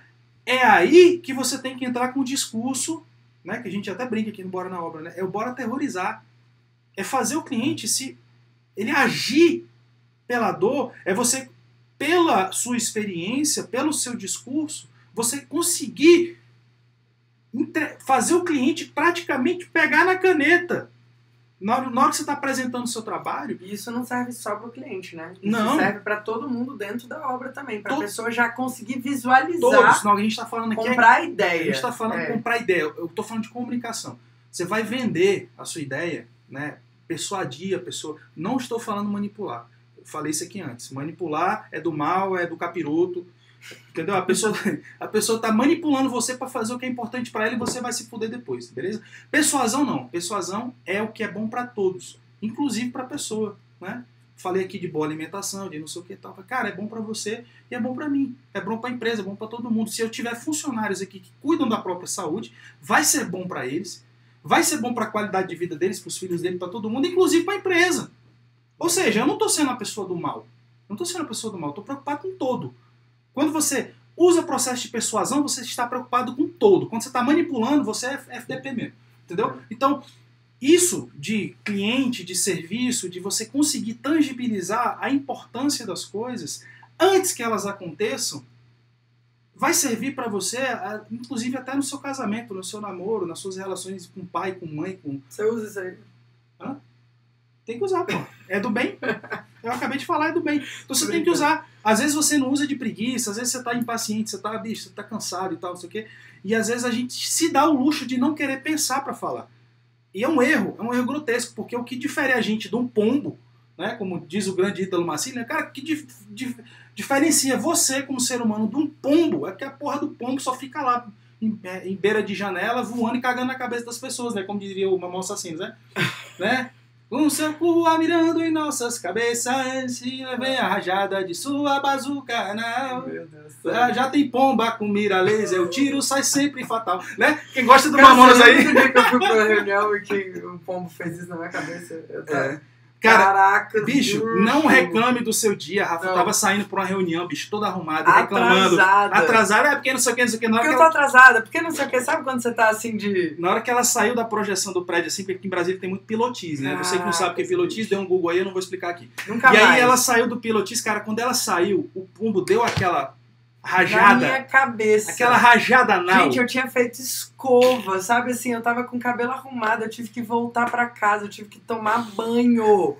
é aí que você tem que entrar com o discurso, né, que a gente até brinca aqui no Bora na Obra, né? É o Bora aterrorizar. É fazer o cliente se ele agir pela dor, é você pela sua experiência, pelo seu discurso, você conseguir fazer o cliente praticamente pegar na caneta. Na hora, na hora que você está apresentando o seu trabalho, E isso não serve só para o cliente, né? Isso Não. serve para todo mundo dentro da obra também, para a pessoa já conseguir visualizar, todos, não, a gente está falando aqui é comprar a A ideia. gente está falando É. comprar ideia. Eu estou falando de comunicação. Você vai vender a sua ideia, né? Persuadir a pessoa. Não estou falando manipular. Falei isso aqui antes. Manipular é do mal, é do capiroto. Entendeu? A pessoa, [LAUGHS] a pessoa está manipulando você para fazer o que é importante para ela e você vai se fuder depois, beleza? Persuasão não. Persuasão é o que é bom para todos, inclusive para a pessoa, né? Falei aqui de boa alimentação, de não sei o que tal. Cara, é bom para você e é bom para mim. É bom para a empresa, é bom para todo mundo. Se eu tiver funcionários aqui que cuidam da própria saúde, vai ser bom para eles, vai ser bom para a qualidade de vida deles, para os filhos deles, para todo mundo, inclusive para a empresa. Ou seja, eu não estou sendo a pessoa do mal. Não estou sendo a pessoa do mal, estou preocupado com todo. Quando você usa processo de persuasão, você está preocupado com todo. Quando você está manipulando, você é FDP mesmo. Entendeu? Então, isso de cliente, de serviço, de você conseguir tangibilizar a importância das coisas antes que elas aconteçam, vai servir para você, inclusive até no seu casamento, no seu namoro, nas suas relações com pai, com mãe, com. Você usa isso aí. Tem que usar, pô. É do bem. [LAUGHS] Eu acabei de falar, é do bem. Então você tem que usar. Às vezes você não usa de preguiça, às vezes você tá impaciente, você tá, bicho, você tá cansado e tal, não sei o quê. E às vezes a gente se dá o luxo de não querer pensar para falar. E é um erro, é um erro grotesco, porque o que difere a gente de um pombo, né, como diz o grande Ítalo Massini, né, cara, o que dif- dif- diferencia você como ser humano de um pombo é que a porra do pombo só fica lá em, é, em beira de janela voando e cagando na cabeça das pessoas, né, como diria o Mamão Assassino, né? [LAUGHS] né? Seu cu mirando em nossas cabeças e vem a rajada de sua bazuca, não. Meu Deus. Ah, já tem pomba com mira laser, o tiro sai sempre fatal, né? Quem gosta do Mamonas aí... eu fui pra reunião e que o pombo fez isso na minha cabeça? Eu tava... É. Cara, Caraca, bicho, juro. não reclame do seu dia, Rafa. Não. Tava saindo pra uma reunião, bicho, toda arrumada, reclamando. Atrasada. Atrasada, é porque não sei o que, não sei o que. Na hora Porque que, eu tô ela, atrasada, porque não sei o que. Sabe quando você tá assim de. na hora que ela saiu da projeção do prédio, assim, porque aqui em Brasília tem muito pilotis, né? Você que não sabe o que é pilotis, dê um Google aí, eu não vou explicar aqui. Nunca e mais. aí ela saiu do pilotis, cara, quando ela saiu, o pombo deu aquela rajada. Na minha cabeça. Aquela rajada anal. Gente, eu tinha feito escova, sabe assim? Eu tava com o cabelo arrumado, eu tive que voltar pra casa, eu tive que tomar banho.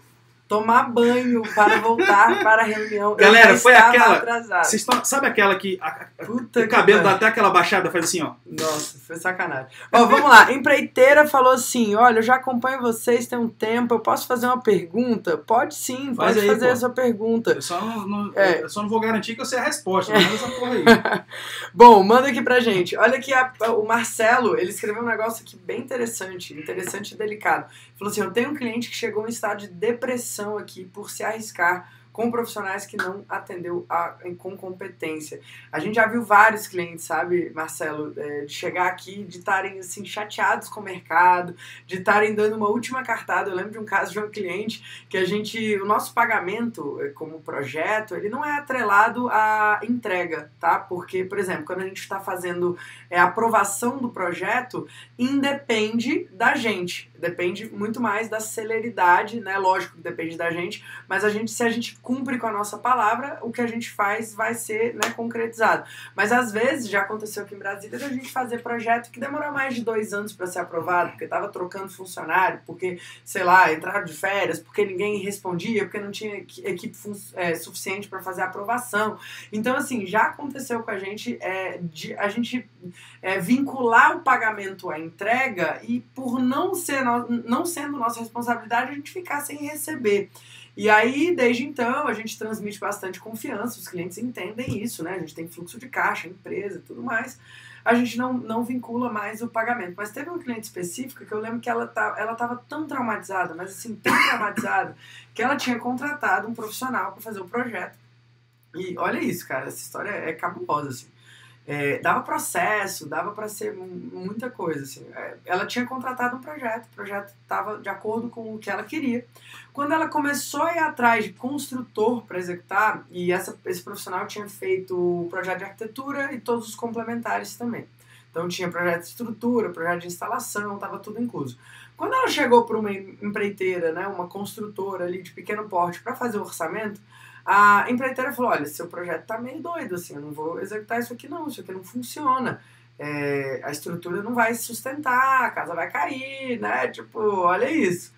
Tomar banho para voltar [LAUGHS] para a reunião. Galera, foi aquela-. Vocês tão- sabe aquela que a- a- Puta o que cabelo dá até aquela baixada, faz assim, ó. Nossa, foi sacanagem. Ó, vamos lá. Empreiteira falou assim: olha, eu já acompanho vocês tem um tempo. Eu posso fazer uma pergunta? Pode sim, Faz pode aí, fazer pô. a sua pergunta. Eu só não, não- É. eu só não vou garantir que eu sei a resposta, mas essa porra aí. [LAUGHS] Bom, manda aqui pra gente. Olha aqui, a- o Marcelo, ele escreveu um negócio aqui bem interessante, interessante e delicado. Falou assim: eu tenho um cliente que chegou em estado de depressão aqui por se arriscar com profissionais que não atendeu a- com competência. A gente já viu vários clientes, sabe, Marcelo, é, de chegar aqui, de estarem assim, chateados com o mercado, de estarem dando uma última cartada. Eu lembro de um caso de um cliente que a gente, o nosso pagamento eh, como projeto, ele não é atrelado à entrega, tá? Porque, por exemplo, quando a gente está fazendo é, aprovação do projeto, independe da gente, depende muito mais da celeridade, né? Lógico que depende da gente, mas a gente, se a gente cumpre com a nossa palavra, o que a gente faz vai ser né, concretizado. Mas às vezes já aconteceu aqui em Brasília da gente fazer projeto que demorou mais de dois anos para ser aprovado, porque estava trocando funcionário, porque sei lá, entraram de férias, porque ninguém respondia, porque não tinha equi- equipe é, suficiente para fazer a aprovação. Então, assim, já aconteceu com a gente é, de a gente é, vincular o pagamento à entrega e por não, ser não sendo nossa responsabilidade, a gente ficar sem receber. E aí, desde então, a gente transmite bastante confiança, os clientes entendem isso, né? A gente tem fluxo de caixa, empresa e tudo mais a gente não, não vincula mais o pagamento. Mas teve uma cliente específica que eu lembro que ela tá, ela estava tão traumatizada, mas assim, tão [COUGHS] traumatizada, que ela tinha contratado um profissional para fazer o projeto. E olha isso, cara, essa história é cabulosa, assim. É, dava processo, dava para ser mu- muita coisa, assim. É, ela tinha contratado um projeto, o projeto estava de acordo com o que ela queria. Quando ela começou a ir atrás de construtor para executar, e essa, esse profissional tinha feito o projeto de arquitetura e todos os complementares também. Então tinha projeto de estrutura, projeto de instalação, estava tudo incluso. Quando ela chegou para uma empreiteira, né, uma construtora ali de pequeno porte para fazer o orçamento, a empreiteira falou: olha, seu projeto tá meio doido, assim, eu não vou executar isso aqui não, isso aqui não funciona. É, a estrutura não vai se sustentar, a casa vai cair, né? Tipo, olha isso.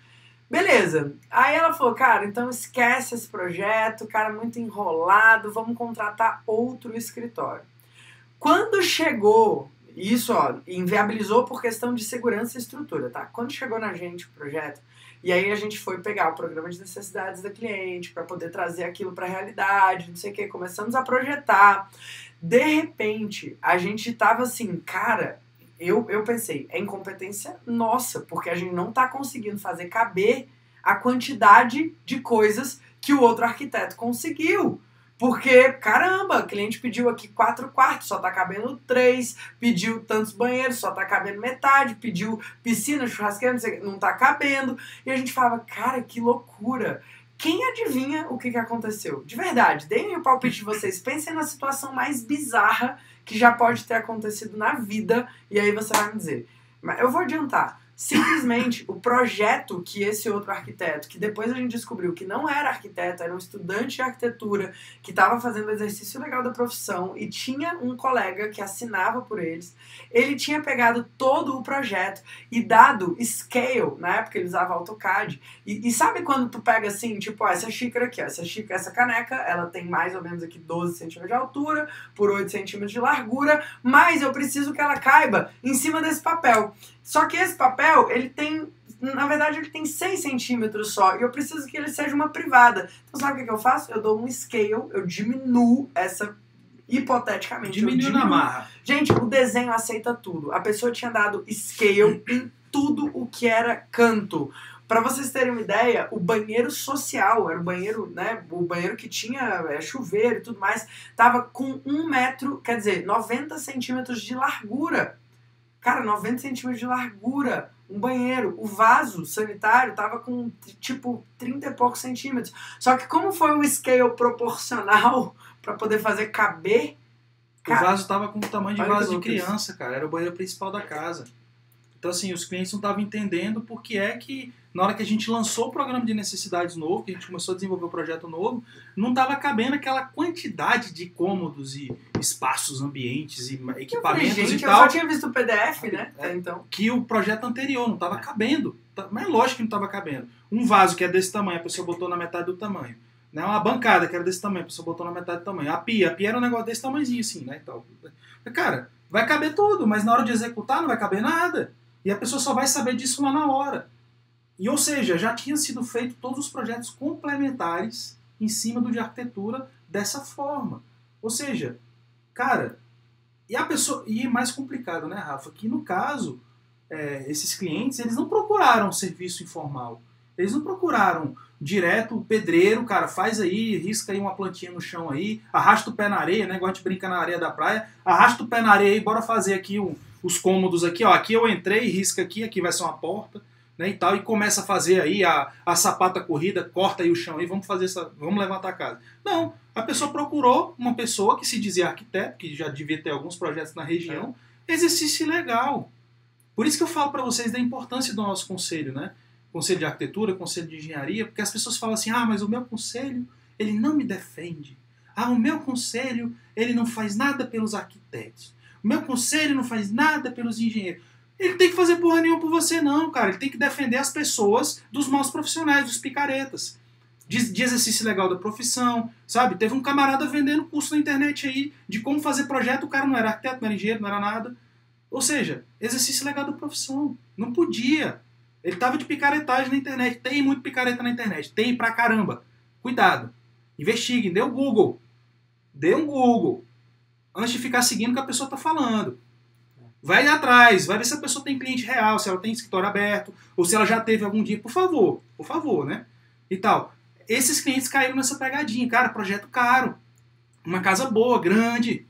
Beleza. Aí ela falou, cara, então esquece esse projeto, cara, muito enrolado, vamos contratar outro escritório. Quando chegou, isso ó, inviabilizou por questão de segurança e estrutura, tá? Quando chegou na gente o projeto, e aí a gente foi pegar o programa de necessidades da cliente para poder trazer aquilo para a realidade, não sei o que, começamos a projetar. De repente, a gente tava assim, cara, eu, eu pensei, é incompetência nossa, porque a gente não tá conseguindo fazer caber a quantidade de coisas que o outro arquiteto conseguiu. Porque, caramba, o cliente pediu aqui quatro quartos, só tá cabendo três, pediu tantos banheiros, só tá cabendo metade, pediu piscina, churrasqueira, não, sei, não tá cabendo. E a gente falava, cara, que loucura. Quem adivinha o que, que aconteceu? De verdade, deem o palpite de vocês. Pensem na situação mais bizarra que já pode ter acontecido na vida, e aí você vai me dizer. Mas eu vou adiantar. Simplesmente o projeto que esse outro arquiteto, que depois a gente descobriu que não era arquiteto, era um estudante de arquitetura que estava fazendo o exercício legal da profissão e tinha um colega que assinava por eles, ele tinha pegado todo o projeto e dado scale, na época ele usava AutoCAD. E, e sabe quando tu pega assim, tipo, ó, essa xícara aqui, ó, essa xícara, essa caneca, ela tem mais ou menos aqui 12 centímetros de altura, por 8 centímetros de largura, mas eu preciso que ela caiba em cima desse papel. Só que esse papel, ele tem. Na verdade, ele tem 6 centímetros só. E eu preciso que ele seja uma privada. Então, sabe o que, eu faço? Eu dou um scale, eu diminuo essa. Hipoteticamente. Diminuiu na marra. Gente, o desenho aceita tudo. A pessoa tinha dado scale em tudo o que era canto. Pra vocês terem uma ideia, o banheiro social, era o banheiro, né? O banheiro que tinha é, chuveiro e tudo mais, tava com um metro, quer dizer, 90 centímetros de largura. Cara, 90 centímetros de largura. Um banheiro. O vaso sanitário tava com tipo 30 e poucos centímetros. Só que como foi um scale proporcional [LAUGHS] pra poder fazer caber, O vaso tava com o tamanho de vaso de criança, cara. Era o banheiro principal da casa. Então, assim, os clientes não estavam entendendo porque é que, na hora que a gente lançou o programa de necessidades novo, que a gente começou a desenvolver o projeto novo, não estava cabendo aquela quantidade de cômodos e espaços, ambientes e equipamentos falei, gente, e tal. Eu só tinha visto o PDF, né? É, então. Que o projeto anterior não estava cabendo. Tá, mas é lógico que não estava cabendo. Um vaso que é desse tamanho, a pessoa botou na metade do tamanho. Né? Uma bancada que era desse tamanho, a pessoa botou na metade do tamanho. A pia, a pia era um negócio desse tamanhozinho assim, né? E tal. Cara, vai caber tudo, mas na hora de executar não vai caber nada. E a pessoa só vai saber disso lá na hora. E ou seja, já tinham sido feitos todos os projetos complementares em cima do de arquitetura dessa forma. Ou seja, cara, e a pessoa. E é mais complicado, né, Rafa? Que no caso, é, esses clientes, eles não procuraram serviço informal. Eles não procuraram direto o pedreiro, cara, faz aí, risca aí uma plantinha no chão aí, arrasta o pé na areia, né? Igual a gente brinca na areia da praia, arrasta o pé na areia e bora fazer aqui um, os cômodos aqui, ó. Aqui eu entrei, risca aqui, aqui vai ser uma porta, né? E tal, e começa a fazer aí a, a sapata corrida, corta aí o chão aí, vamos fazer essa. Vamos levantar a casa. Não, a pessoa procurou uma pessoa que se dizia arquiteto, que já devia ter alguns projetos na região, exercício legal. Por isso que eu falo para vocês da importância do nosso conselho, né? Conselho de arquitetura, conselho de engenharia, porque as pessoas falam assim: "Ah, mas o meu conselho, ele não me defende. Ah, o meu conselho, ele não faz nada pelos arquitetos. O meu conselho não faz nada pelos engenheiros. Ele tem que fazer porra nenhuma por você, não, cara. Ele tem que defender as pessoas dos maus profissionais, dos picaretas. De, de, exercício legal da profissão, sabe? Teve um camarada vendendo curso na internet aí de como fazer projeto, o cara não era arquiteto, não era engenheiro, não era nada. Ou seja, exercício legal da profissão. Não podia. Ele tava de picaretagem na internet. Tem muito picareta na internet. Tem pra caramba. Cuidado. Investiguem, dê um Google. Dê um Google antes de ficar seguindo o que a pessoa está falando. Vai atrás, vai ver se a pessoa tem cliente real, se ela tem escritório aberto, ou se ela já teve algum dia, por favor, por favor, né? E tal. Esses clientes caíram nessa pegadinha, cara, projeto caro, uma casa boa, grande,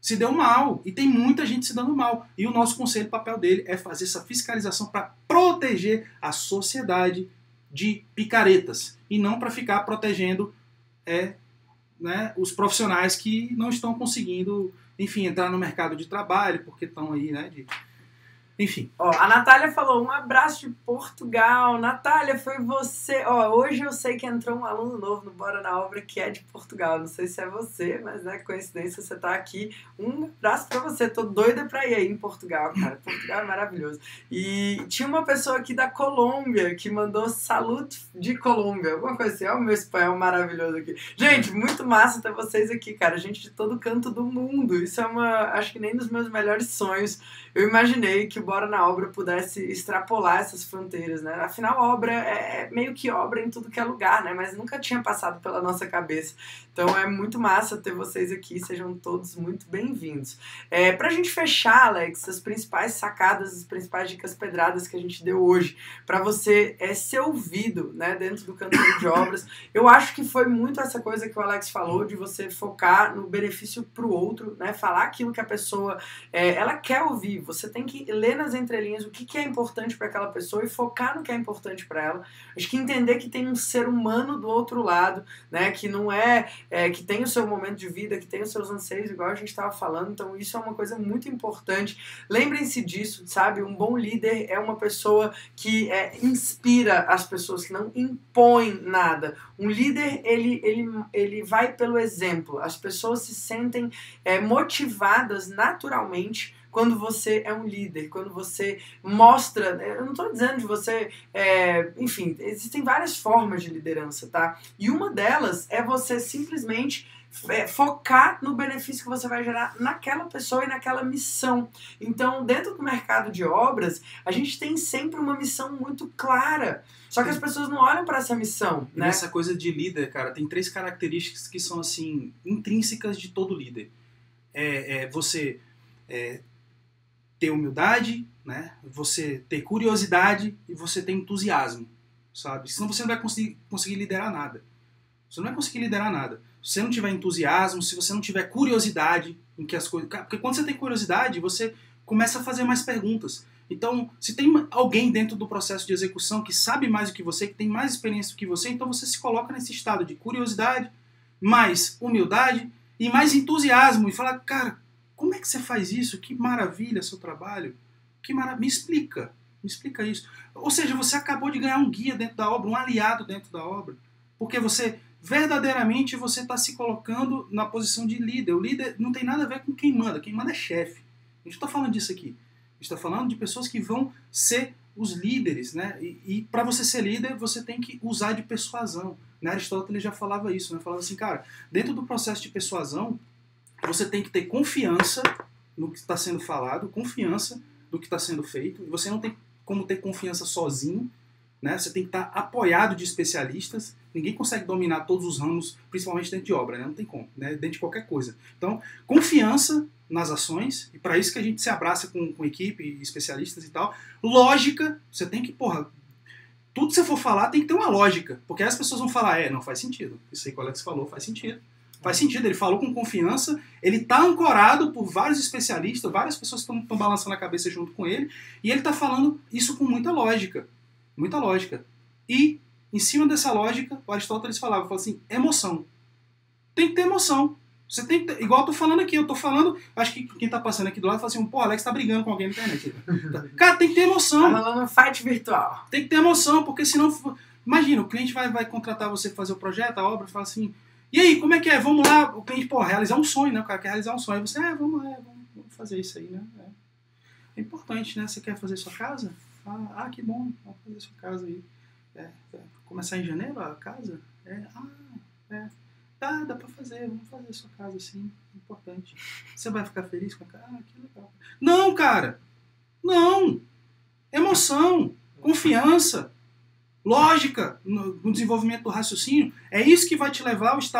se deu mal, e tem muita gente se dando mal. E o nosso conselho, o papel dele é fazer essa fiscalização para proteger a sociedade de picaretas, e não para ficar protegendo é, né, os profissionais que não estão conseguindo, enfim, entrar no mercado de trabalho, porque estão aí, né, de, enfim. Ó, a Natália falou, um abraço de Portugal. Natália, foi você. Ó, hoje eu sei que entrou um aluno novo no Bora na Obra que é de Portugal. Não sei se é você, mas né, coincidência você tá aqui. Um abraço pra você. Tô doida pra ir aí em Portugal, cara. Portugal é maravilhoso. E tinha uma pessoa aqui da Colômbia que mandou salute de Colômbia. Alguma coisa assim. Olha o meu espanhol maravilhoso aqui. Gente, muito massa ter vocês aqui, cara. Gente de todo canto do mundo. Isso é uma. Acho que nem dos meus melhores sonhos eu imaginei que Bora na Obra pudesse extrapolar essas fronteiras, né? Afinal, obra é, é meio que obra em tudo que é lugar, né? Mas nunca tinha passado pela nossa cabeça. Então é muito massa ter vocês aqui, sejam todos muito bem-vindos. É, pra gente fechar, Alex, as principais sacadas, as principais dicas pedradas que a gente deu hoje, para você é, ser ouvido, né, dentro do canteiro de obras, eu acho que foi muito essa coisa que o Alex falou, de você focar no benefício pro outro, né? Falar aquilo que a pessoa, é, ela quer ouvir, você tem que ler nas entrelinhas o que, que é importante para aquela pessoa e focar no que é importante para ela. Acho que entender que tem um ser humano do outro lado, né? Que não é, é, que tem o seu momento de vida, que tem os seus anseios, igual a gente estava falando. Então isso é uma coisa muito importante. Lembrem-se disso, sabe? Um bom líder é uma pessoa que é, inspira as pessoas, que não impõe nada. Um líder ele, ele, ele vai pelo exemplo. As pessoas se sentem é, motivadas naturalmente quando você é um líder, quando você mostra. Eu não estou dizendo de você. É, enfim, existem várias formas de liderança, tá? E uma delas é você simplesmente é, focar no benefício que você vai gerar naquela pessoa e naquela missão. Então, dentro do mercado de obras, a gente tem sempre uma missão muito clara. Só que as pessoas não olham para essa missão, né? Essa coisa de líder, cara, tem três características que são assim intrínsecas de todo líder. É, é você é, ter humildade, né? Você ter curiosidade e você ter entusiasmo, sabe? Senão você não vai conseguir, conseguir liderar nada. Você não vai conseguir liderar nada. Se você não tiver entusiasmo, se você não tiver curiosidade em que as coisas, porque quando você tem curiosidade, você começa a fazer mais perguntas. Então, se tem alguém dentro do processo de execução que sabe mais do que você, que tem mais experiência do que você, então você se coloca nesse estado de curiosidade, mais humildade e mais entusiasmo e fala, cara, como é que você faz isso? Que maravilha seu trabalho. Que maravilha. Me explica. Me explica isso. Ou seja, você acabou de ganhar um guia dentro da obra, um aliado dentro da obra. Porque você, verdadeiramente, você está se colocando na posição de líder. O líder não tem nada a ver com quem manda. Quem manda é chefe. A gente está falando disso aqui. A gente está falando de pessoas que vão ser os líderes, né? E, e para você ser líder, você tem que usar de persuasão. Né? Aristóteles já falava isso, né? Falava assim, cara, dentro do processo de persuasão, você tem que ter confiança no que está sendo falado, confiança do que está sendo feito. Você não tem como ter confiança sozinho, né? Você tem que estar tá apoiado de especialistas. Ninguém consegue dominar todos os ramos, principalmente dentro de obra, né? Não tem como, né? Dentro de qualquer coisa. Então, confiança nas ações, e para isso que a gente se abraça com, com equipe, especialistas e tal. Lógica, você tem que, porra, tudo que você for falar tem que ter uma lógica, porque as pessoas vão falar, é, não faz sentido. Isso aí que o Alex falou faz sentido. Faz sentido, ele falou com confiança, ele está ancorado por vários especialistas, várias pessoas estão balançando a cabeça junto com ele, e ele está falando isso com muita lógica. Muita lógica. E, em cima dessa lógica, o Aristóteles falava, falava assim, emoção. Tem que ter emoção. Você tem que, igual eu tô falando aqui, eu tô falando, acho que quem tá passando aqui do lado fala assim, pô, Alex tá brigando com alguém na internet. [LAUGHS] Cara, tem que ter emoção. Tá rolando um fight virtual. Tem que ter emoção, porque senão, imagina, o cliente vai, vai contratar você pra fazer o projeto, a obra, fala assim, e aí, como é que é? Vamos lá, o cliente, pô, realizar um sonho, né? O cara quer realizar um sonho. Aí você, é, vamos, é, vamos fazer isso aí, né? É. é importante, né? Você quer fazer sua casa? Ah, ah que bom, vamos fazer sua casa aí. É, é. Começar em janeiro a casa? É, ah, é. Dá, dá pra fazer, vamos fazer a sua casa assim, importante. Você vai ficar feliz com a casa? Ah, que legal. Não, cara! Não! Emoção, confiança, lógica no, no desenvolvimento do raciocínio. É isso que vai te levar ao estado